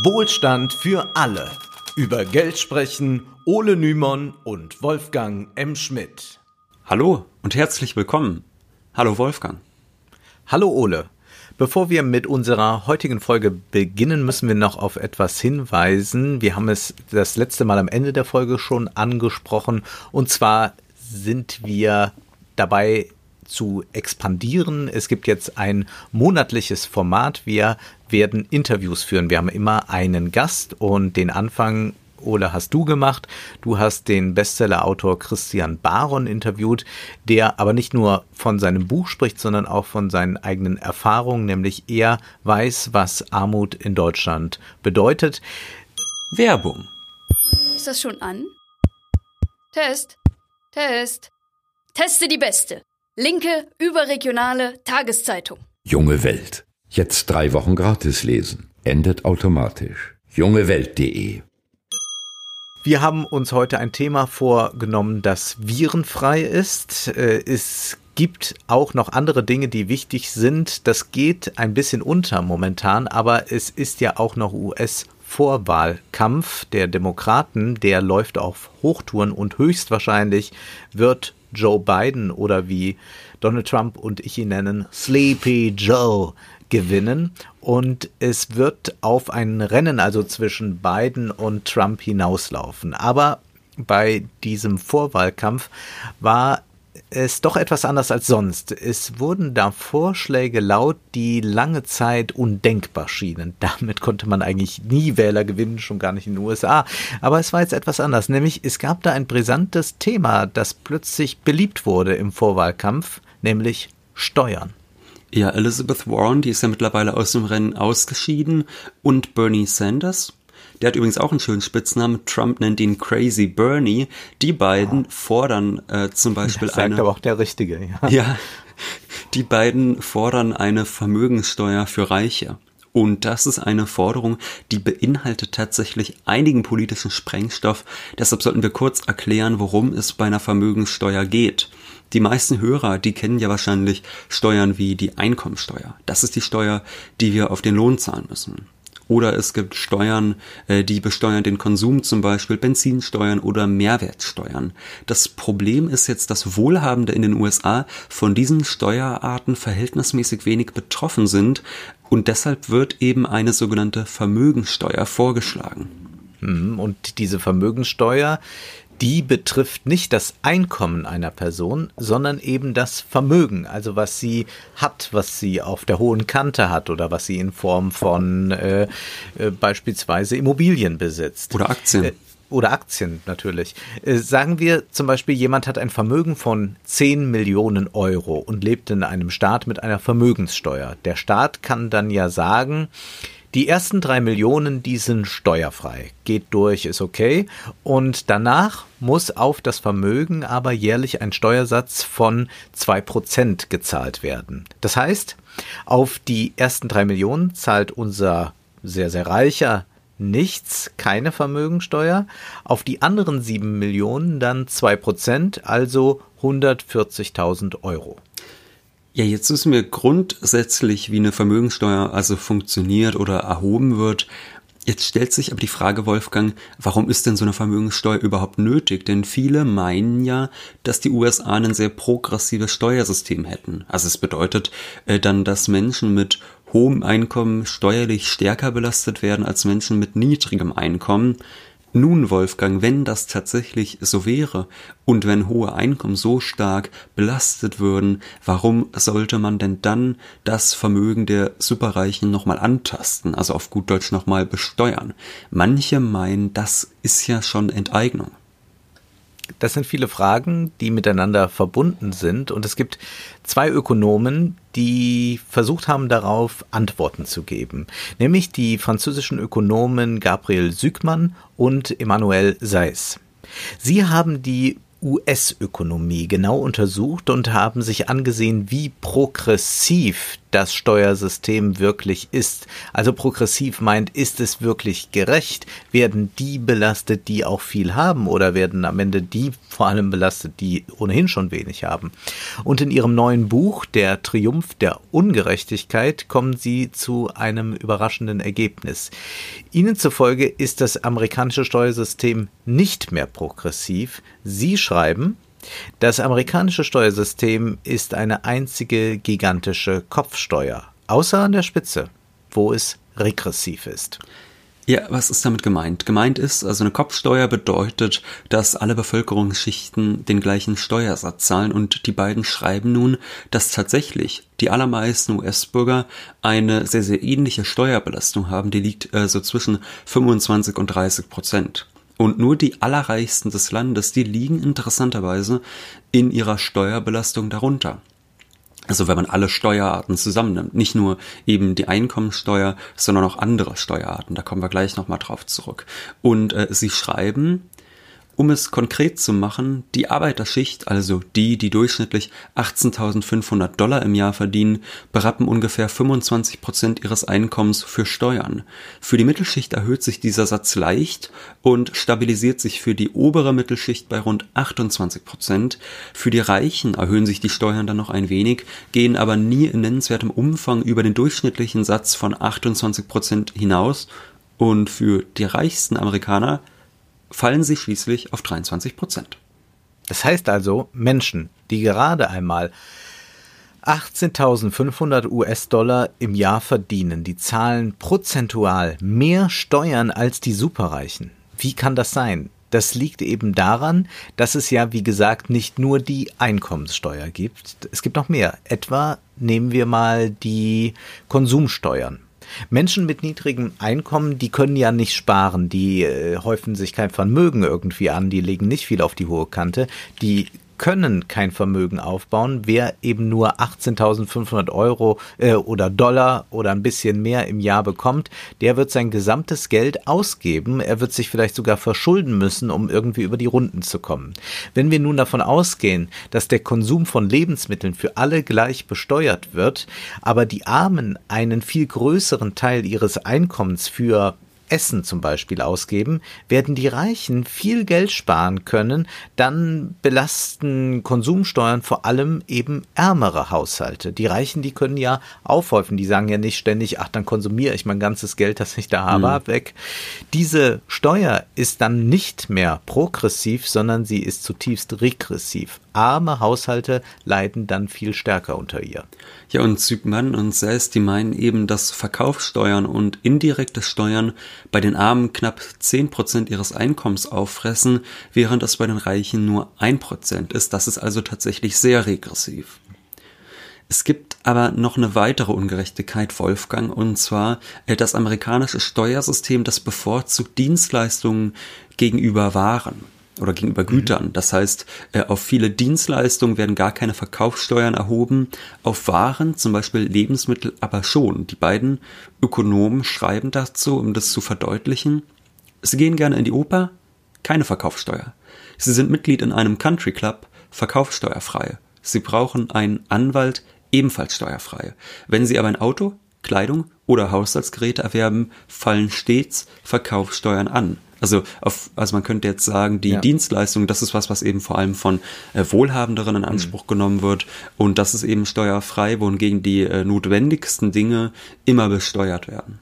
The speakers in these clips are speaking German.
Wohlstand für alle. Über Geld sprechen Ole Nymon und Wolfgang M. Schmidt. Hallo und herzlich willkommen. Hallo Wolfgang. Hallo Ole. Bevor wir mit unserer heutigen Folge beginnen, müssen wir noch auf etwas hinweisen. Wir haben es das letzte Mal am Ende der Folge schon angesprochen. Und zwar sind wir dabei, zu expandieren. Es gibt jetzt ein monatliches Format. Wir werden Interviews führen. Wir haben immer einen Gast und den Anfang Ole, hast du gemacht. Du hast den Bestsellerautor Christian Baron interviewt, der aber nicht nur von seinem Buch spricht, sondern auch von seinen eigenen Erfahrungen, nämlich er weiß, was Armut in Deutschland bedeutet. Werbung. Ist das schon an? Test. Test. Teste die Beste. Linke, überregionale Tageszeitung. Junge Welt. Jetzt drei Wochen gratis lesen. Endet automatisch. jungewelt.de wir haben uns heute ein Thema vorgenommen, das virenfrei ist. Äh, es gibt auch noch andere Dinge, die wichtig sind. Das geht ein bisschen unter momentan, aber es ist ja auch noch US Vorwahlkampf der Demokraten, der läuft auf Hochtouren und höchstwahrscheinlich wird Joe Biden oder wie Donald Trump und ich ihn nennen, Sleepy Joe gewinnen. Und es wird auf ein Rennen also zwischen Biden und Trump hinauslaufen. Aber bei diesem Vorwahlkampf war ist doch etwas anders als sonst. Es wurden da Vorschläge laut, die lange Zeit undenkbar schienen. Damit konnte man eigentlich nie Wähler gewinnen, schon gar nicht in den USA. Aber es war jetzt etwas anders, nämlich es gab da ein brisantes Thema, das plötzlich beliebt wurde im Vorwahlkampf, nämlich Steuern. Ja, Elizabeth Warren, die ist ja mittlerweile aus dem Rennen ausgeschieden und Bernie Sanders, der hat übrigens auch einen schönen Spitznamen. Trump nennt ihn Crazy Bernie. Die beiden fordern äh, zum Beispiel das sagt eine. aber auch der Richtige, ja. Ja. Die beiden fordern eine Vermögenssteuer für Reiche. Und das ist eine Forderung, die beinhaltet tatsächlich einigen politischen Sprengstoff. Deshalb sollten wir kurz erklären, worum es bei einer Vermögenssteuer geht. Die meisten Hörer, die kennen ja wahrscheinlich Steuern wie die Einkommensteuer. Das ist die Steuer, die wir auf den Lohn zahlen müssen. Oder es gibt Steuern, äh, die besteuern den Konsum, zum Beispiel Benzinsteuern oder Mehrwertsteuern. Das Problem ist jetzt, dass Wohlhabende in den USA von diesen Steuerarten verhältnismäßig wenig betroffen sind und deshalb wird eben eine sogenannte Vermögensteuer vorgeschlagen. Mhm, und diese Vermögensteuer, die betrifft nicht das Einkommen einer Person, sondern eben das Vermögen, also was sie hat, was sie auf der hohen Kante hat oder was sie in Form von äh, äh, beispielsweise Immobilien besitzt. Oder Aktien. Äh, oder Aktien natürlich. Äh, sagen wir zum Beispiel, jemand hat ein Vermögen von 10 Millionen Euro und lebt in einem Staat mit einer Vermögenssteuer. Der Staat kann dann ja sagen, die ersten drei Millionen, die sind steuerfrei. Geht durch, ist okay. Und danach muss auf das Vermögen aber jährlich ein Steuersatz von zwei Prozent gezahlt werden. Das heißt, auf die ersten drei Millionen zahlt unser sehr, sehr reicher nichts, keine Vermögensteuer. Auf die anderen sieben Millionen dann zwei Prozent, also 140.000 Euro. Ja, jetzt wissen wir grundsätzlich, wie eine Vermögensteuer also funktioniert oder erhoben wird. Jetzt stellt sich aber die Frage, Wolfgang, warum ist denn so eine Vermögenssteuer überhaupt nötig? Denn viele meinen ja, dass die USA ein sehr progressives Steuersystem hätten. Also es bedeutet äh, dann, dass Menschen mit hohem Einkommen steuerlich stärker belastet werden als Menschen mit niedrigem Einkommen. Nun, Wolfgang, wenn das tatsächlich so wäre und wenn hohe Einkommen so stark belastet würden, warum sollte man denn dann das Vermögen der Superreichen nochmal antasten, also auf gut Deutsch nochmal besteuern? Manche meinen, das ist ja schon Enteignung. Das sind viele Fragen, die miteinander verbunden sind. Und es gibt zwei Ökonomen, die versucht haben, darauf Antworten zu geben. Nämlich die französischen Ökonomen Gabriel Sügmann und Emmanuel Seiss. Sie haben die US-Ökonomie genau untersucht und haben sich angesehen, wie progressiv das Steuersystem wirklich ist. Also progressiv meint, ist es wirklich gerecht? Werden die belastet, die auch viel haben oder werden am Ende die vor allem belastet, die ohnehin schon wenig haben? Und in ihrem neuen Buch, Der Triumph der Ungerechtigkeit, kommen sie zu einem überraschenden Ergebnis. Ihnen zufolge ist das amerikanische Steuersystem nicht mehr progressiv. Sie schreiben, das amerikanische Steuersystem ist eine einzige gigantische Kopfsteuer, außer an der Spitze, wo es regressiv ist. Ja, was ist damit gemeint? Gemeint ist, also eine Kopfsteuer bedeutet, dass alle Bevölkerungsschichten den gleichen Steuersatz zahlen und die beiden schreiben nun, dass tatsächlich die allermeisten US-Bürger eine sehr, sehr ähnliche Steuerbelastung haben, die liegt äh, so zwischen 25 und 30 Prozent. Und nur die Allerreichsten des Landes, die liegen interessanterweise in ihrer Steuerbelastung darunter. Also wenn man alle Steuerarten zusammennimmt, nicht nur eben die Einkommensteuer, sondern auch andere Steuerarten. Da kommen wir gleich nochmal drauf zurück. Und äh, sie schreiben, um es konkret zu machen, die Arbeiterschicht, also die, die durchschnittlich 18.500 Dollar im Jahr verdienen, berappen ungefähr 25 Prozent ihres Einkommens für Steuern. Für die Mittelschicht erhöht sich dieser Satz leicht und stabilisiert sich für die obere Mittelschicht bei rund 28 Prozent. Für die Reichen erhöhen sich die Steuern dann noch ein wenig, gehen aber nie in nennenswertem Umfang über den durchschnittlichen Satz von 28 Prozent hinaus und für die reichsten Amerikaner fallen sie schließlich auf 23 Prozent. Das heißt also, Menschen, die gerade einmal 18.500 US-Dollar im Jahr verdienen, die zahlen prozentual mehr Steuern als die Superreichen. Wie kann das sein? Das liegt eben daran, dass es ja, wie gesagt, nicht nur die Einkommenssteuer gibt. Es gibt noch mehr. Etwa nehmen wir mal die Konsumsteuern. Menschen mit niedrigem Einkommen, die können ja nicht sparen, die äh, häufen sich kein Vermögen irgendwie an, die legen nicht viel auf die hohe Kante, die können kein Vermögen aufbauen. Wer eben nur 18.500 Euro äh, oder Dollar oder ein bisschen mehr im Jahr bekommt, der wird sein gesamtes Geld ausgeben. Er wird sich vielleicht sogar verschulden müssen, um irgendwie über die Runden zu kommen. Wenn wir nun davon ausgehen, dass der Konsum von Lebensmitteln für alle gleich besteuert wird, aber die Armen einen viel größeren Teil ihres Einkommens für Essen zum Beispiel ausgeben, werden die Reichen viel Geld sparen können, dann belasten Konsumsteuern vor allem eben ärmere Haushalte. Die Reichen, die können ja aufhäufen, die sagen ja nicht ständig, ach, dann konsumiere ich mein ganzes Geld, das ich da habe, mhm. weg. Diese Steuer ist dann nicht mehr progressiv, sondern sie ist zutiefst regressiv. Arme Haushalte leiden dann viel stärker unter ihr. Ja, und Zygmann und Sels, die meinen eben, dass Verkaufssteuern und indirekte Steuern bei den Armen knapp 10% ihres Einkommens auffressen, während es bei den Reichen nur 1% ist. Das ist also tatsächlich sehr regressiv. Es gibt aber noch eine weitere Ungerechtigkeit, Wolfgang, und zwar äh, das amerikanische Steuersystem, das bevorzugt Dienstleistungen gegenüber Waren oder gegenüber Gütern. Das heißt, äh, auf viele Dienstleistungen werden gar keine Verkaufssteuern erhoben, auf Waren, zum Beispiel Lebensmittel, aber schon. Die beiden Ökonomen schreiben dazu, um das zu verdeutlichen. Sie gehen gerne in die Oper, keine Verkaufssteuer. Sie sind Mitglied in einem Country Club, verkaufssteuerfrei. Sie brauchen einen Anwalt, ebenfalls steuerfrei. Wenn Sie aber ein Auto, Kleidung oder Haushaltsgeräte erwerben, fallen stets Verkaufssteuern an. Also, auf, also man könnte jetzt sagen, die ja. Dienstleistung, das ist was, was eben vor allem von äh, Wohlhabenderen in Anspruch mhm. genommen wird. Und das ist eben steuerfrei, wohingegen die äh, notwendigsten Dinge immer besteuert werden.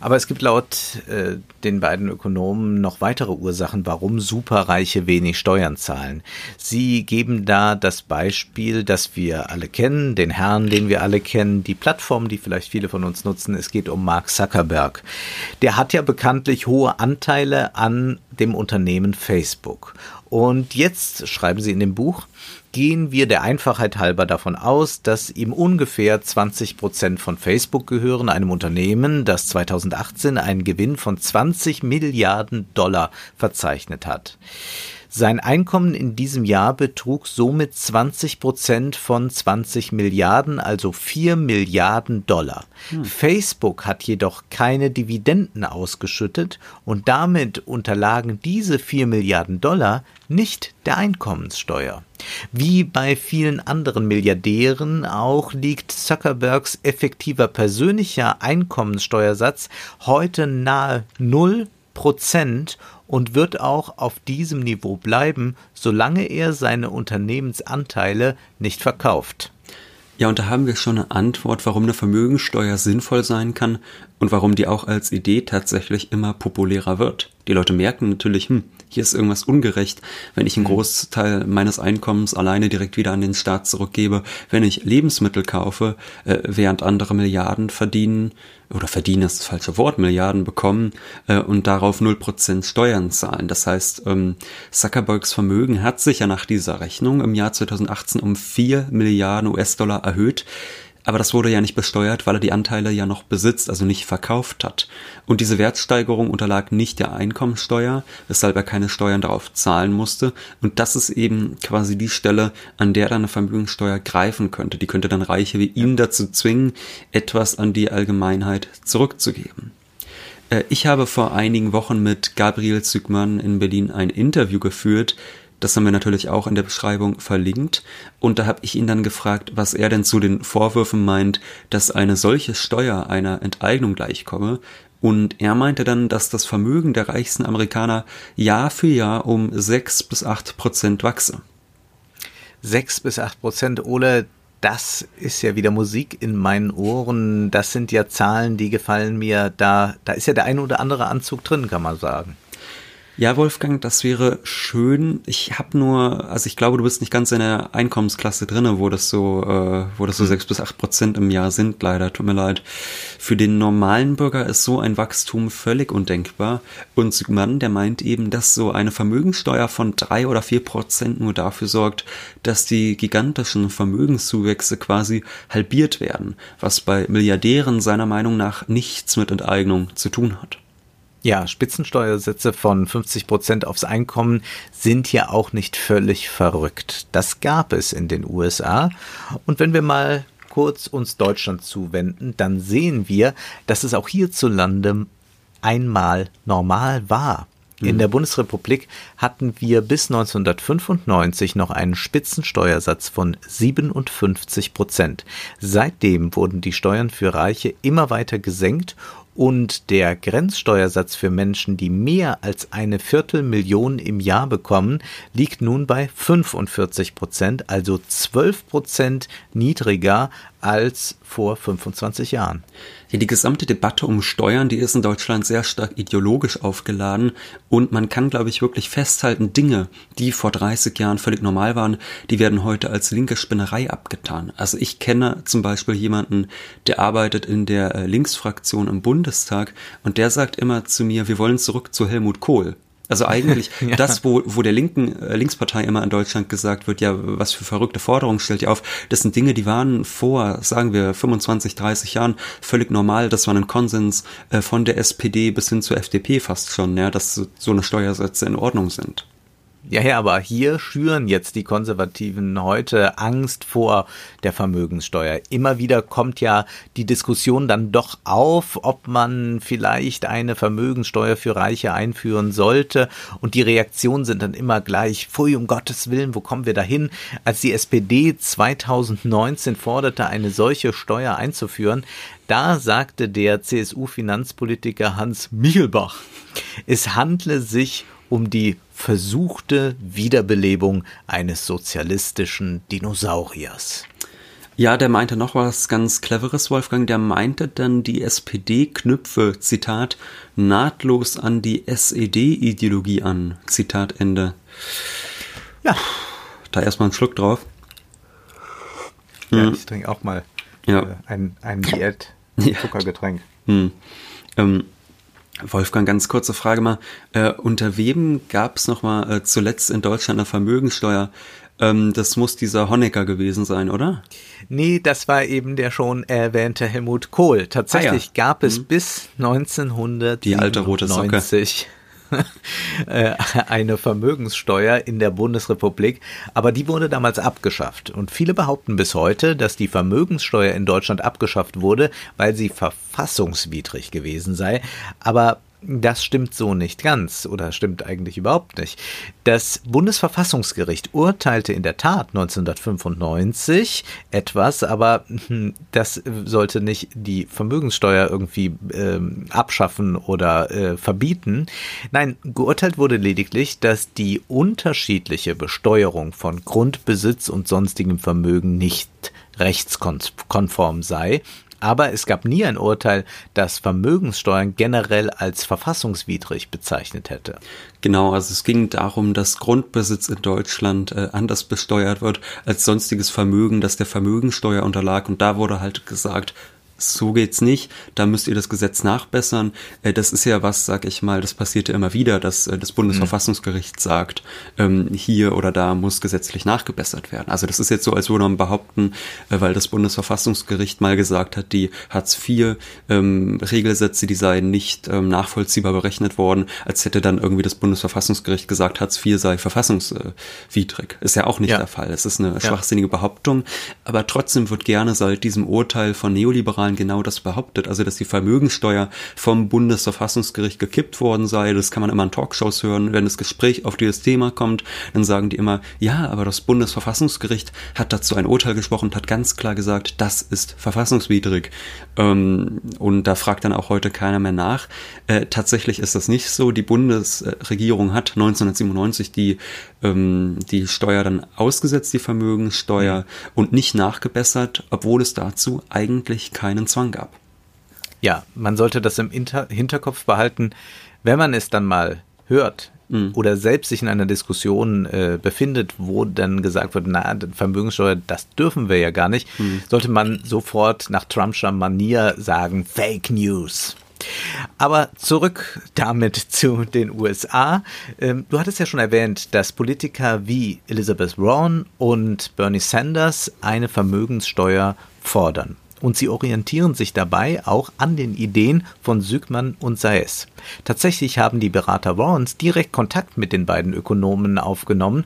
Aber es gibt laut äh, den beiden Ökonomen noch weitere Ursachen, warum Superreiche wenig Steuern zahlen. Sie geben da das Beispiel, das wir alle kennen, den Herrn, den wir alle kennen, die Plattform, die vielleicht viele von uns nutzen. Es geht um Mark Zuckerberg. Der hat ja bekanntlich hohe Anteile an dem Unternehmen Facebook. Und jetzt schreiben Sie in dem Buch, gehen wir der Einfachheit halber davon aus, dass ihm ungefähr 20 Prozent von Facebook gehören, einem Unternehmen, das 2018 einen Gewinn von 20 Milliarden Dollar verzeichnet hat. Sein Einkommen in diesem Jahr betrug somit 20 Prozent von 20 Milliarden, also 4 Milliarden Dollar. Hm. Facebook hat jedoch keine Dividenden ausgeschüttet und damit unterlagen diese 4 Milliarden Dollar nicht der Einkommenssteuer. Wie bei vielen anderen Milliardären auch liegt Zuckerbergs effektiver persönlicher Einkommenssteuersatz heute nahe null Prozent und wird auch auf diesem Niveau bleiben, solange er seine Unternehmensanteile nicht verkauft. Ja, und da haben wir schon eine Antwort, warum eine Vermögensteuer sinnvoll sein kann und warum die auch als Idee tatsächlich immer populärer wird. Die Leute merken natürlich, hm, hier ist irgendwas ungerecht, wenn ich einen mhm. Großteil meines Einkommens alleine direkt wieder an den Staat zurückgebe, wenn ich Lebensmittel kaufe, äh, während andere Milliarden verdienen, oder verdienen ist das falsche Wort, Milliarden bekommen äh, und darauf 0% Steuern zahlen. Das heißt, ähm, Zuckerbergs Vermögen hat sich ja nach dieser Rechnung im Jahr 2018 um 4 Milliarden US-Dollar erhöht. Aber das wurde ja nicht besteuert, weil er die Anteile ja noch besitzt, also nicht verkauft hat. Und diese Wertsteigerung unterlag nicht der Einkommensteuer, weshalb er keine Steuern darauf zahlen musste. Und das ist eben quasi die Stelle, an der dann eine Vermögenssteuer greifen könnte. Die könnte dann Reiche wie ihn dazu zwingen, etwas an die Allgemeinheit zurückzugeben. Äh, ich habe vor einigen Wochen mit Gabriel Zygmann in Berlin ein Interview geführt, das haben wir natürlich auch in der Beschreibung verlinkt. Und da habe ich ihn dann gefragt, was er denn zu den Vorwürfen meint, dass eine solche Steuer einer Enteignung gleichkomme. Und er meinte dann, dass das Vermögen der reichsten Amerikaner Jahr für Jahr um sechs bis acht Prozent wachse. Sechs bis acht Prozent, Ole, das ist ja wieder Musik in meinen Ohren. Das sind ja Zahlen, die gefallen mir. Da, da ist ja der eine oder andere Anzug drin, kann man sagen. Ja, Wolfgang, das wäre schön. Ich habe nur, also ich glaube, du bist nicht ganz in der Einkommensklasse drinne, wo das so, äh, wo das so hm. sechs bis acht Prozent im Jahr sind. Leider, tut mir leid. Für den normalen Bürger ist so ein Wachstum völlig undenkbar. Und Sigmann, der meint eben, dass so eine Vermögenssteuer von drei oder vier Prozent nur dafür sorgt, dass die gigantischen Vermögenszuwächse quasi halbiert werden, was bei Milliardären seiner Meinung nach nichts mit Enteignung zu tun hat. Ja, Spitzensteuersätze von 50 Prozent aufs Einkommen sind ja auch nicht völlig verrückt. Das gab es in den USA. Und wenn wir mal kurz uns Deutschland zuwenden, dann sehen wir, dass es auch hierzulande einmal normal war. In mhm. der Bundesrepublik hatten wir bis 1995 noch einen Spitzensteuersatz von 57 Prozent. Seitdem wurden die Steuern für Reiche immer weiter gesenkt und der Grenzsteuersatz für Menschen, die mehr als eine Viertelmillion im Jahr bekommen, liegt nun bei 45 Prozent, also 12 Prozent niedriger als vor 25 Jahren. Ja, die gesamte Debatte um Steuern, die ist in Deutschland sehr stark ideologisch aufgeladen und man kann, glaube ich, wirklich festhalten, Dinge, die vor 30 Jahren völlig normal waren, die werden heute als linke Spinnerei abgetan. Also ich kenne zum Beispiel jemanden, der arbeitet in der äh, Linksfraktion im Bundestag und der sagt immer zu mir, wir wollen zurück zu Helmut Kohl. Also eigentlich ja. das, wo, wo der linken äh, Linkspartei immer in Deutschland gesagt wird, ja, was für verrückte Forderungen stellt ihr auf, das sind Dinge, die waren vor, sagen wir, 25, 30 Jahren völlig normal. Das war ein Konsens äh, von der SPD bis hin zur FDP fast schon, ja, dass so eine Steuersätze in Ordnung sind. Ja, ja, aber hier schüren jetzt die Konservativen heute Angst vor der Vermögenssteuer. Immer wieder kommt ja die Diskussion dann doch auf, ob man vielleicht eine Vermögenssteuer für Reiche einführen sollte. Und die Reaktionen sind dann immer gleich, pfui, um Gottes Willen, wo kommen wir dahin? Als die SPD 2019 forderte, eine solche Steuer einzuführen, da sagte der CSU-Finanzpolitiker Hans Michelbach, es handle sich um die versuchte Wiederbelebung eines sozialistischen Dinosauriers. Ja, der meinte noch was ganz Cleveres, Wolfgang. Der meinte dann, die SPD knüpfe, Zitat, nahtlos an die SED-Ideologie an. Zitat Ende. Ja. Da erstmal einen Schluck drauf. Ja, hm. ich trinke auch mal ja. äh, ein, ein Diät-Zuckergetränk. Ja. Hm. Ähm, Wolfgang, ganz kurze Frage mal. Äh, unter wem gab es nochmal äh, zuletzt in Deutschland eine Vermögenssteuer? Ähm, das muss dieser Honecker gewesen sein, oder? Nee, das war eben der schon erwähnte Helmut Kohl. Tatsächlich ah, ja. gab es mhm. bis 1990 die alte rote Socke. äh, eine Vermögenssteuer in der Bundesrepublik, aber die wurde damals abgeschafft. Und viele behaupten bis heute, dass die Vermögenssteuer in Deutschland abgeschafft wurde, weil sie verfassungswidrig gewesen sei. Aber das stimmt so nicht ganz oder stimmt eigentlich überhaupt nicht. Das Bundesverfassungsgericht urteilte in der Tat 1995 etwas, aber hm, das sollte nicht die Vermögenssteuer irgendwie äh, abschaffen oder äh, verbieten. Nein, geurteilt wurde lediglich, dass die unterschiedliche Besteuerung von Grundbesitz und sonstigem Vermögen nicht rechtskonform sei aber es gab nie ein Urteil, das Vermögenssteuern generell als verfassungswidrig bezeichnet hätte. Genau, also es ging darum, dass Grundbesitz in Deutschland äh, anders besteuert wird als sonstiges Vermögen, das der Vermögensteuer unterlag. Und da wurde halt gesagt, so geht's nicht, da müsst ihr das Gesetz nachbessern. Äh, das ist ja was, sag ich mal, das passiert ja immer wieder, dass äh, das Bundesverfassungsgericht sagt, ähm, hier oder da muss gesetzlich nachgebessert werden. Also das ist jetzt so, als würde man behaupten, äh, weil das Bundesverfassungsgericht mal gesagt hat, die Hartz IV ähm, Regelsätze, die seien nicht ähm, nachvollziehbar berechnet worden, als hätte dann irgendwie das Bundesverfassungsgericht gesagt, Hartz IV sei verfassungswidrig. Ist ja auch nicht ja. der Fall. Es ist eine ja. schwachsinnige Behauptung, aber trotzdem wird gerne seit diesem Urteil von Neoliberalen Wahlen genau das behauptet, also dass die Vermögensteuer vom Bundesverfassungsgericht gekippt worden sei. Das kann man immer in Talkshows hören. Wenn das Gespräch auf dieses Thema kommt, dann sagen die immer, ja, aber das Bundesverfassungsgericht hat dazu ein Urteil gesprochen und hat ganz klar gesagt, das ist verfassungswidrig. Ähm, und da fragt dann auch heute keiner mehr nach. Äh, tatsächlich ist das nicht so. Die Bundesregierung hat 1997 die, ähm, die Steuer dann ausgesetzt, die Vermögensteuer, und nicht nachgebessert, obwohl es dazu eigentlich keine keinen Zwang gab. Ja, man sollte das im Inter Hinterkopf behalten, wenn man es dann mal hört mhm. oder selbst sich in einer Diskussion äh, befindet, wo dann gesagt wird, na, Vermögenssteuer, das dürfen wir ja gar nicht, mhm. sollte man sofort nach Trumpscher Manier sagen, Fake News. Aber zurück damit zu den USA. Ähm, du hattest ja schon erwähnt, dass Politiker wie Elizabeth Warren und Bernie Sanders eine Vermögenssteuer fordern und sie orientieren sich dabei auch an den Ideen von Sügmann und Saez. Tatsächlich haben die Berater Warrens direkt Kontakt mit den beiden Ökonomen aufgenommen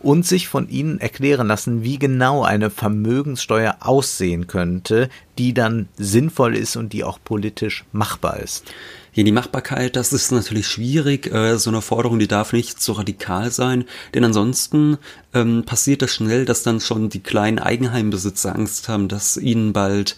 und sich von ihnen erklären lassen, wie genau eine Vermögenssteuer aussehen könnte, die dann sinnvoll ist und die auch politisch machbar ist. Ja, die Machbarkeit, das ist natürlich schwierig. Äh, so eine Forderung, die darf nicht so radikal sein, denn ansonsten ähm, passiert das schnell, dass dann schon die kleinen Eigenheimbesitzer Angst haben, dass ihnen bald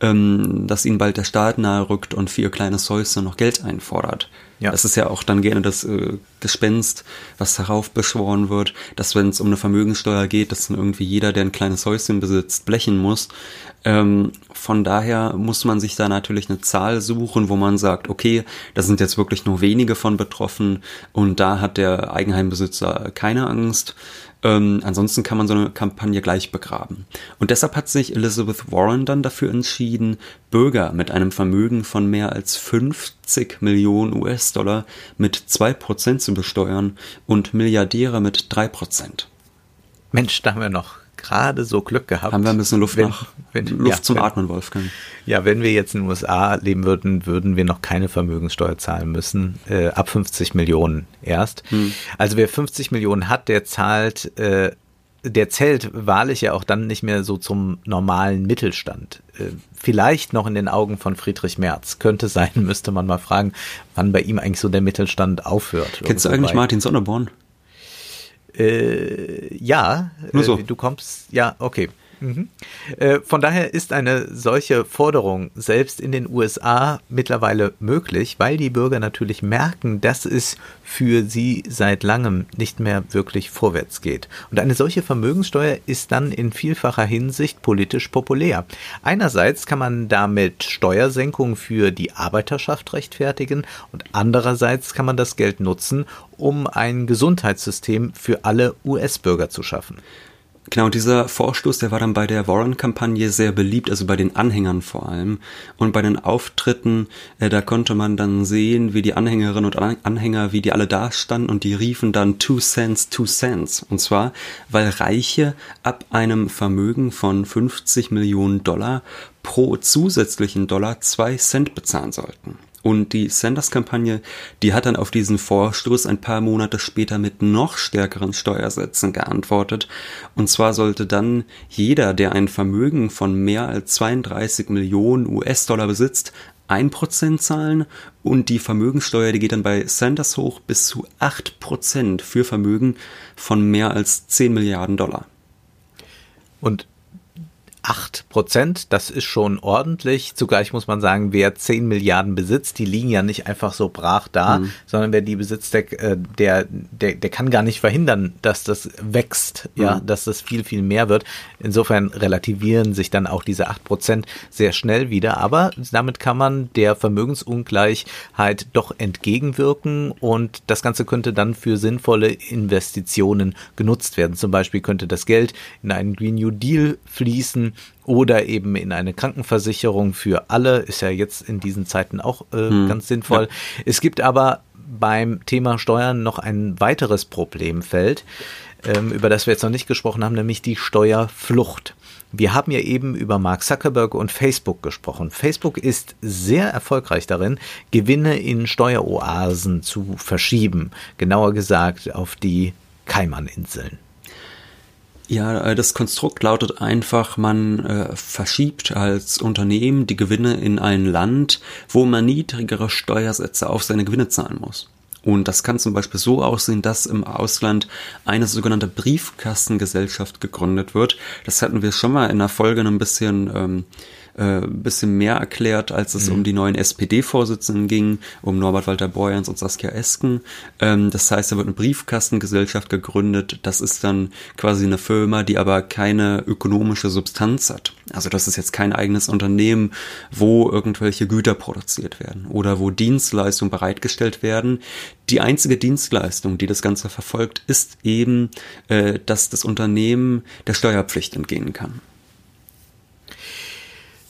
ähm, dass ihnen bald der Staat nahe rückt und für ihr kleines Häuschen noch Geld einfordert. Ja. Das ist ja auch dann gerne das äh, Gespenst, was heraufbeschworen wird, dass wenn es um eine Vermögenssteuer geht, dass dann irgendwie jeder, der ein kleines Häuschen besitzt, blechen muss. Ähm, von daher muss man sich da natürlich eine Zahl suchen, wo man sagt, okay, da sind jetzt wirklich nur wenige von betroffen und da hat der Eigenheimbesitzer keine Angst. Ähm, ansonsten kann man so eine Kampagne gleich begraben. Und deshalb hat sich Elizabeth Warren dann dafür entschieden, Bürger mit einem Vermögen von mehr als 50 Millionen US-Dollar mit 2% zu besteuern und Milliardäre mit 3%. Mensch, da haben wir noch gerade so Glück gehabt. Haben wir ein bisschen Luft, wenn, nach, wenn, Luft ja, zum wenn, Atmen, Wolfgang. Ja, wenn wir jetzt in den USA leben würden, würden wir noch keine Vermögenssteuer zahlen müssen. Äh, ab 50 Millionen erst. Hm. Also wer 50 Millionen hat, der zahlt, äh, der zählt wahrlich ja auch dann nicht mehr so zum normalen Mittelstand. Äh, vielleicht noch in den Augen von Friedrich Merz. Könnte sein, müsste man mal fragen, wann bei ihm eigentlich so der Mittelstand aufhört. Kennst du eigentlich. Martin Sonneborn? Äh, ja, Nur so. Äh, du kommst, ja, okay. Mhm. Äh, von daher ist eine solche Forderung selbst in den USA mittlerweile möglich, weil die Bürger natürlich merken, dass es für sie seit langem nicht mehr wirklich vorwärts geht. Und eine solche Vermögenssteuer ist dann in vielfacher Hinsicht politisch populär. Einerseits kann man damit Steuersenkungen für die Arbeiterschaft rechtfertigen und andererseits kann man das Geld nutzen, um ein Gesundheitssystem für alle US-Bürger zu schaffen. Genau, dieser Vorstoß, der war dann bei der Warren-Kampagne sehr beliebt, also bei den Anhängern vor allem. Und bei den Auftritten, äh, da konnte man dann sehen, wie die Anhängerinnen und Anhänger, wie die alle da standen und die riefen dann Two Cents, Two Cents. Und zwar, weil Reiche ab einem Vermögen von 50 Millionen Dollar pro zusätzlichen Dollar zwei Cent bezahlen sollten. Und die Sanders-Kampagne, die hat dann auf diesen Vorstoß ein paar Monate später mit noch stärkeren Steuersätzen geantwortet. Und zwar sollte dann jeder, der ein Vermögen von mehr als 32 Millionen US-Dollar besitzt, ein Prozent zahlen und die Vermögensteuer, die geht dann bei Sanders hoch bis zu acht Prozent für Vermögen von mehr als 10 Milliarden Dollar. Und 8 Prozent, das ist schon ordentlich. Zugleich muss man sagen, wer 10 Milliarden besitzt, die liegen ja nicht einfach so brach da, mhm. sondern wer die besitzt, der, äh, der, der, der kann gar nicht verhindern, dass das wächst, mhm. ja, dass das viel, viel mehr wird. Insofern relativieren sich dann auch diese 8 Prozent sehr schnell wieder, aber damit kann man der Vermögensungleichheit doch entgegenwirken und das Ganze könnte dann für sinnvolle Investitionen genutzt werden. Zum Beispiel könnte das Geld in einen Green New Deal fließen, oder eben in eine Krankenversicherung für alle, ist ja jetzt in diesen Zeiten auch äh, hm. ganz sinnvoll. Ja. Es gibt aber beim Thema Steuern noch ein weiteres Problemfeld, ähm, über das wir jetzt noch nicht gesprochen haben, nämlich die Steuerflucht. Wir haben ja eben über Mark Zuckerberg und Facebook gesprochen. Facebook ist sehr erfolgreich darin, Gewinne in Steueroasen zu verschieben. Genauer gesagt auf die Kaimaninseln. Ja, äh, das Konstrukt lautet einfach, man äh, verschiebt als Unternehmen die Gewinne in ein Land, wo man niedrigere Steuersätze auf seine Gewinne zahlen muss. Und das kann zum Beispiel so aussehen, dass im Ausland eine sogenannte Briefkastengesellschaft gegründet wird. Das hatten wir schon mal in der Folge ein bisschen ähm, äh, bisschen mehr erklärt, als es mhm. um die neuen SPD-Vorsitzenden ging, um Norbert Walter Borjans und Saskia Esken. Ähm, das heißt, da wird eine Briefkastengesellschaft gegründet. Das ist dann quasi eine Firma, die aber keine ökonomische Substanz hat. Also das ist jetzt kein eigenes Unternehmen, wo irgendwelche Güter produziert werden oder wo Dienstleistungen bereitgestellt werden. Die einzige Dienstleistung, die das Ganze verfolgt, ist eben, äh, dass das Unternehmen der Steuerpflicht entgehen kann.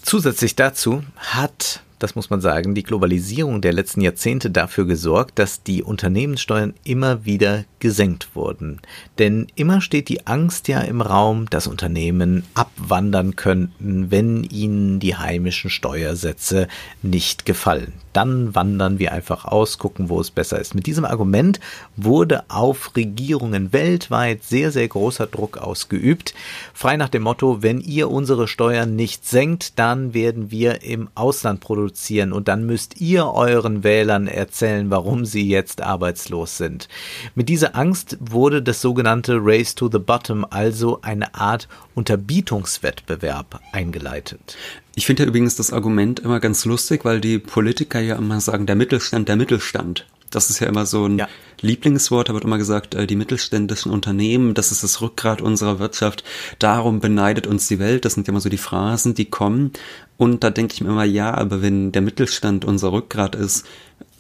Zusätzlich dazu hat, das muss man sagen, die Globalisierung der letzten Jahrzehnte dafür gesorgt, dass die Unternehmenssteuern immer wieder gesenkt wurden. Denn immer steht die Angst ja im Raum, dass Unternehmen abwandern könnten, wenn ihnen die heimischen Steuersätze nicht gefallen dann wandern wir einfach aus, gucken, wo es besser ist. Mit diesem Argument wurde auf Regierungen weltweit sehr, sehr großer Druck ausgeübt. Frei nach dem Motto, wenn ihr unsere Steuern nicht senkt, dann werden wir im Ausland produzieren und dann müsst ihr euren Wählern erzählen, warum sie jetzt arbeitslos sind. Mit dieser Angst wurde das sogenannte Race to the Bottom, also eine Art Unterbietungswettbewerb eingeleitet. Ich finde ja übrigens das Argument immer ganz lustig, weil die Politiker ja immer sagen, der Mittelstand, der Mittelstand. Das ist ja immer so ein ja. Lieblingswort, da wird immer gesagt, äh, die mittelständischen Unternehmen, das ist das Rückgrat unserer Wirtschaft, darum beneidet uns die Welt, das sind ja immer so die Phrasen, die kommen. Und da denke ich mir immer, ja, aber wenn der Mittelstand unser Rückgrat ist,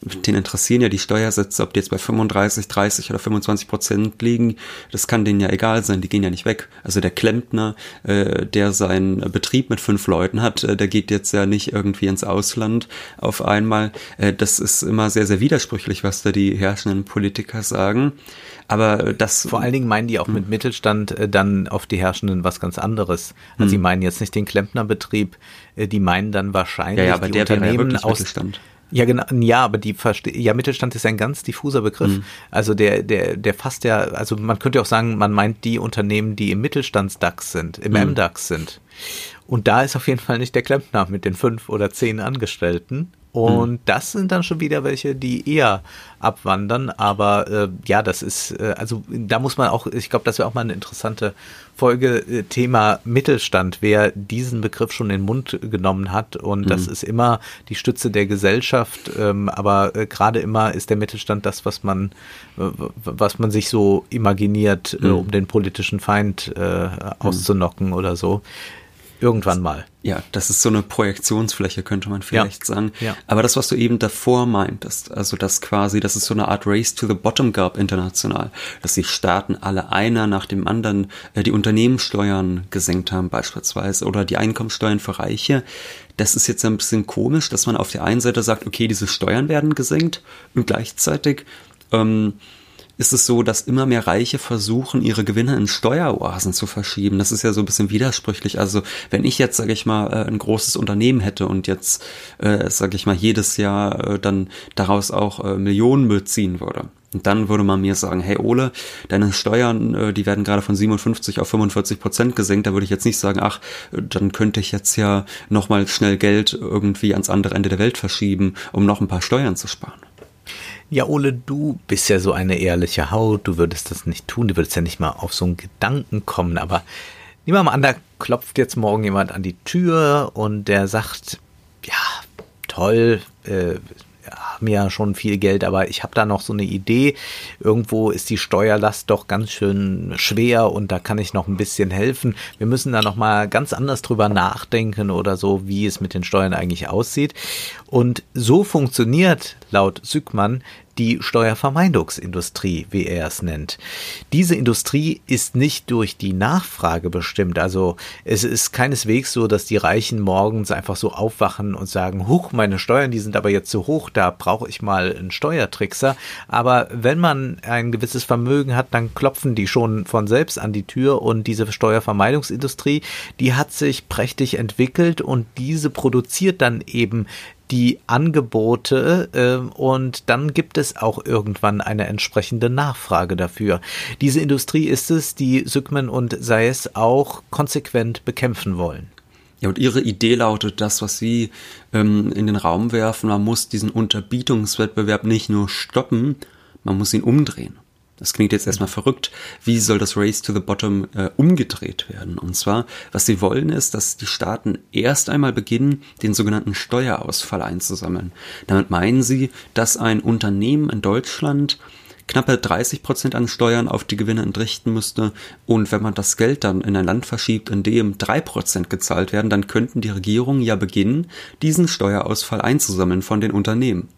den interessieren ja die Steuersätze, ob die jetzt bei 35, 30 oder 25 Prozent liegen, das kann denen ja egal sein, die gehen ja nicht weg. Also der Klempner, äh, der seinen Betrieb mit fünf Leuten hat, äh, der geht jetzt ja nicht irgendwie ins Ausland auf einmal. Das ist immer sehr, sehr widersprüchlich, was da die herrschenden Politiker sagen. Aber das. Vor allen Dingen meinen die auch mit hm. Mittelstand äh, dann auf die Herrschenden was ganz anderes. Also sie hm. meinen jetzt nicht den Klempnerbetrieb, äh, die meinen dann wahrscheinlich ja, ja, aber die der Unternehmen ja aus Mittelstand. Ja, genau, ja, aber die ja, Mittelstand ist ein ganz diffuser Begriff. Mhm. Also der, der, der fasst ja, also man könnte auch sagen, man meint die Unternehmen, die im Mittelstands-DAX sind, im mhm. MDAX sind. Und da ist auf jeden Fall nicht der Klempner mit den fünf oder zehn Angestellten, und hm. das sind dann schon wieder welche, die eher abwandern. Aber äh, ja, das ist, äh, also da muss man auch, ich glaube, das wäre auch mal eine interessante Folge, äh, Thema Mittelstand, wer diesen Begriff schon in den Mund genommen hat. Und hm. das ist immer die Stütze der Gesellschaft. Ähm, aber äh, gerade immer ist der Mittelstand das, was man, äh, was man sich so imaginiert, hm. um den politischen Feind äh, auszunocken oder so. Irgendwann mal. Ja, das ist so eine Projektionsfläche, könnte man vielleicht ja. sagen. Ja. Aber das, was du eben davor meintest, also das quasi, das ist so eine Art Race to the Bottom gab international, dass die Staaten alle einer nach dem anderen äh, die Unternehmenssteuern gesenkt haben beispielsweise oder die Einkommenssteuern für Reiche. Das ist jetzt ein bisschen komisch, dass man auf der einen Seite sagt, okay, diese Steuern werden gesenkt und gleichzeitig ähm, ist es so, dass immer mehr Reiche versuchen, ihre Gewinne in Steueroasen zu verschieben. Das ist ja so ein bisschen widersprüchlich. Also wenn ich jetzt, sage ich mal, äh, ein großes Unternehmen hätte und jetzt, äh, sage ich mal, jedes Jahr äh, dann daraus auch äh, Millionen beziehen würde. Und dann würde man mir sagen, hey Ole, deine Steuern, äh, die werden gerade von 57 auf 45 Prozent gesenkt. Da würde ich jetzt nicht sagen, ach, dann könnte ich jetzt ja nochmal schnell Geld irgendwie ans andere Ende der Welt verschieben, um noch ein paar Steuern zu sparen. Ja, Ole, du bist ja so eine ehrliche Haut, du würdest das nicht tun, du würdest ja nicht mal auf so einen Gedanken kommen, aber nehmen wir mal an, da klopft jetzt morgen jemand an die Tür und der sagt, ja, toll, äh, haben ja schon viel Geld, aber ich habe da noch so eine Idee. Irgendwo ist die Steuerlast doch ganz schön schwer und da kann ich noch ein bisschen helfen. Wir müssen da noch mal ganz anders drüber nachdenken oder so, wie es mit den Steuern eigentlich aussieht. Und so funktioniert laut Sückmann die Steuervermeidungsindustrie, wie er es nennt. Diese Industrie ist nicht durch die Nachfrage bestimmt. Also es ist keineswegs so, dass die Reichen morgens einfach so aufwachen und sagen, huch, meine Steuern, die sind aber jetzt zu hoch, da brauche ich mal einen Steuertrickser. Aber wenn man ein gewisses Vermögen hat, dann klopfen die schon von selbst an die Tür und diese Steuervermeidungsindustrie, die hat sich prächtig entwickelt und diese produziert dann eben die Angebote äh, und dann gibt es auch irgendwann eine entsprechende Nachfrage dafür. Diese Industrie ist es, die Sygman und Sayes auch konsequent bekämpfen wollen. Ja, und ihre Idee lautet, das, was sie ähm, in den Raum werfen, man muss diesen Unterbietungswettbewerb nicht nur stoppen, man muss ihn umdrehen. Das klingt jetzt erstmal verrückt. Wie soll das Race to the Bottom äh, umgedreht werden? Und zwar, was sie wollen, ist, dass die Staaten erst einmal beginnen, den sogenannten Steuerausfall einzusammeln. Damit meinen sie, dass ein Unternehmen in Deutschland knappe 30 Prozent an Steuern auf die Gewinne entrichten müsste. Und wenn man das Geld dann in ein Land verschiebt, in dem drei Prozent gezahlt werden, dann könnten die Regierungen ja beginnen, diesen Steuerausfall einzusammeln von den Unternehmen.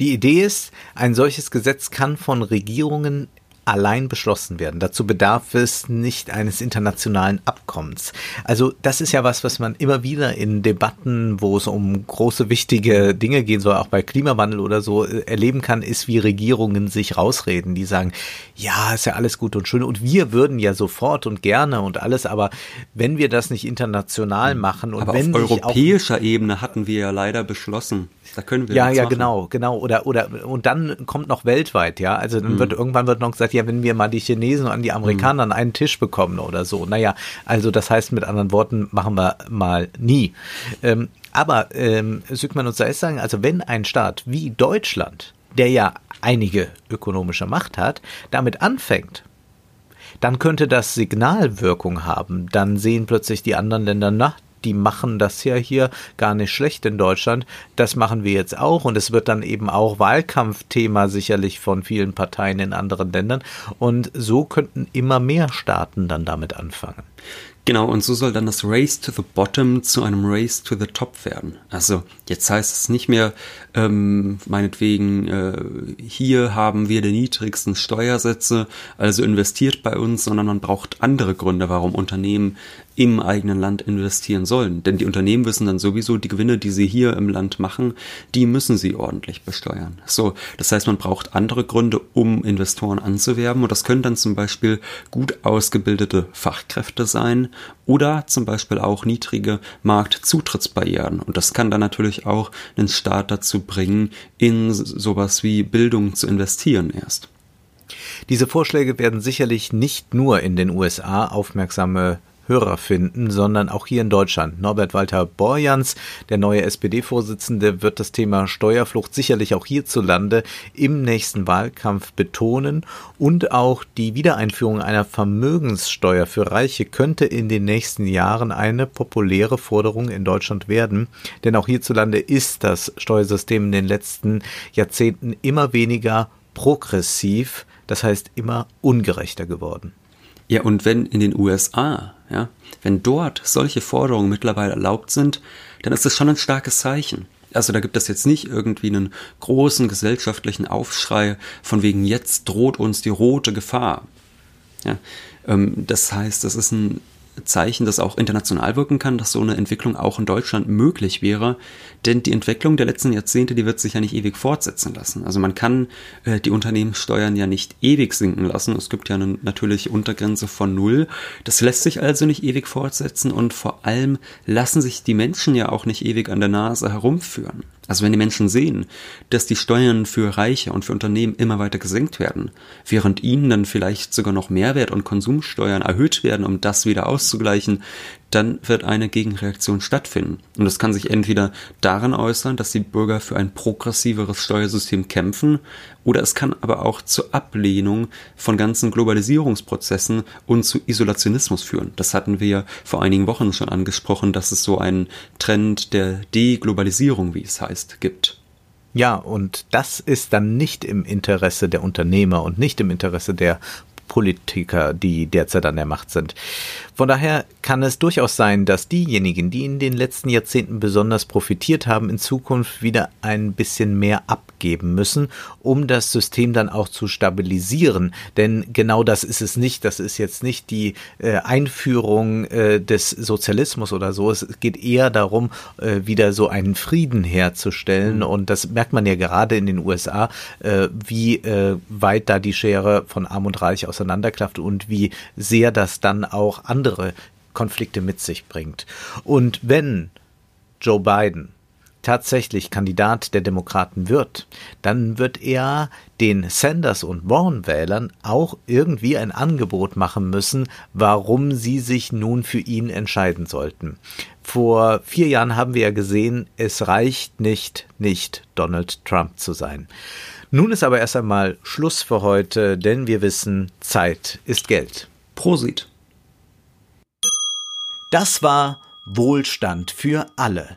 Die Idee ist, ein solches Gesetz kann von Regierungen allein beschlossen werden. Dazu bedarf es nicht eines internationalen Abkommens. Also das ist ja was, was man immer wieder in Debatten, wo es um große, wichtige Dinge gehen soll, auch bei Klimawandel oder so, äh, erleben kann, ist, wie Regierungen sich rausreden. Die sagen, ja, ist ja alles gut und schön und wir würden ja sofort und gerne und alles, aber wenn wir das nicht international machen und aber wenn auf europäischer Ebene hatten wir ja leider beschlossen, da können wir ja ja machen. genau genau oder oder und dann kommt noch weltweit ja also dann mhm. wird irgendwann wird noch gesagt ja wenn wir mal die Chinesen und die Amerikaner mhm. an einen Tisch bekommen oder so naja also das heißt mit anderen Worten machen wir mal nie ähm, aber ähm, Sygmann und Seis sagen also wenn ein Staat wie Deutschland der ja einige ökonomische Macht hat damit anfängt dann könnte das Signalwirkung haben. Dann sehen plötzlich die anderen Länder, na, die machen das ja hier gar nicht schlecht in Deutschland. Das machen wir jetzt auch und es wird dann eben auch Wahlkampfthema sicherlich von vielen Parteien in anderen Ländern und so könnten immer mehr Staaten dann damit anfangen. Genau, und so soll dann das Race to the Bottom zu einem Race to the Top werden. Also jetzt heißt es nicht mehr, ähm, meinetwegen, äh, hier haben wir die niedrigsten Steuersätze, also investiert bei uns, sondern man braucht andere Gründe, warum Unternehmen im eigenen Land investieren sollen. Denn die Unternehmen wissen dann sowieso, die Gewinne, die sie hier im Land machen, die müssen sie ordentlich besteuern. So, das heißt, man braucht andere Gründe, um Investoren anzuwerben. Und das können dann zum Beispiel gut ausgebildete Fachkräfte sein oder zum Beispiel auch niedrige Marktzutrittsbarrieren. Und das kann dann natürlich auch einen Staat dazu bringen, in sowas wie Bildung zu investieren erst. Diese Vorschläge werden sicherlich nicht nur in den USA aufmerksame Hörer finden, sondern auch hier in Deutschland. Norbert Walter Borjans, der neue SPD-Vorsitzende, wird das Thema Steuerflucht sicherlich auch hierzulande im nächsten Wahlkampf betonen und auch die Wiedereinführung einer Vermögenssteuer für Reiche könnte in den nächsten Jahren eine populäre Forderung in Deutschland werden, denn auch hierzulande ist das Steuersystem in den letzten Jahrzehnten immer weniger progressiv, das heißt immer ungerechter geworden. Ja, und wenn in den USA, ja, wenn dort solche Forderungen mittlerweile erlaubt sind, dann ist das schon ein starkes Zeichen. Also da gibt es jetzt nicht irgendwie einen großen gesellschaftlichen Aufschrei von wegen jetzt droht uns die rote Gefahr. Ja, ähm, das heißt, das ist ein Zeichen, das auch international wirken kann, dass so eine Entwicklung auch in Deutschland möglich wäre. Denn die Entwicklung der letzten Jahrzehnte, die wird sich ja nicht ewig fortsetzen lassen. Also man kann äh, die Unternehmenssteuern ja nicht ewig sinken lassen. Es gibt ja eine natürliche Untergrenze von null. Das lässt sich also nicht ewig fortsetzen und vor allem lassen sich die Menschen ja auch nicht ewig an der Nase herumführen. Also wenn die Menschen sehen, dass die Steuern für Reiche und für Unternehmen immer weiter gesenkt werden, während ihnen dann vielleicht sogar noch Mehrwert- und Konsumsteuern erhöht werden, um das wieder auszugleichen, dann wird eine Gegenreaktion stattfinden. Und das kann sich entweder darin äußern, dass die Bürger für ein progressiveres Steuersystem kämpfen, oder es kann aber auch zur Ablehnung von ganzen Globalisierungsprozessen und zu Isolationismus führen. Das hatten wir vor einigen Wochen schon angesprochen, dass es so einen Trend der Deglobalisierung, wie es heißt, gibt. Ja, und das ist dann nicht im Interesse der Unternehmer und nicht im Interesse der Politiker, die derzeit an der Macht sind. Von daher kann es durchaus sein, dass diejenigen, die in den letzten Jahrzehnten besonders profitiert haben, in Zukunft wieder ein bisschen mehr abgeben müssen, um das System dann auch zu stabilisieren. Denn genau das ist es nicht. Das ist jetzt nicht die äh, Einführung äh, des Sozialismus oder so. Es geht eher darum, äh, wieder so einen Frieden herzustellen. Mhm. Und das merkt man ja gerade in den USA, äh, wie äh, weit da die Schere von Arm und Reich auseinanderklafft und wie sehr das dann auch andere Konflikte mit sich bringt. Und wenn Joe Biden tatsächlich Kandidat der Demokraten wird, dann wird er den Sanders und Warren-Wählern auch irgendwie ein Angebot machen müssen, warum sie sich nun für ihn entscheiden sollten. Vor vier Jahren haben wir ja gesehen, es reicht nicht, nicht Donald Trump zu sein. Nun ist aber erst einmal Schluss für heute, denn wir wissen, Zeit ist Geld. Prosit. Das war Wohlstand für alle.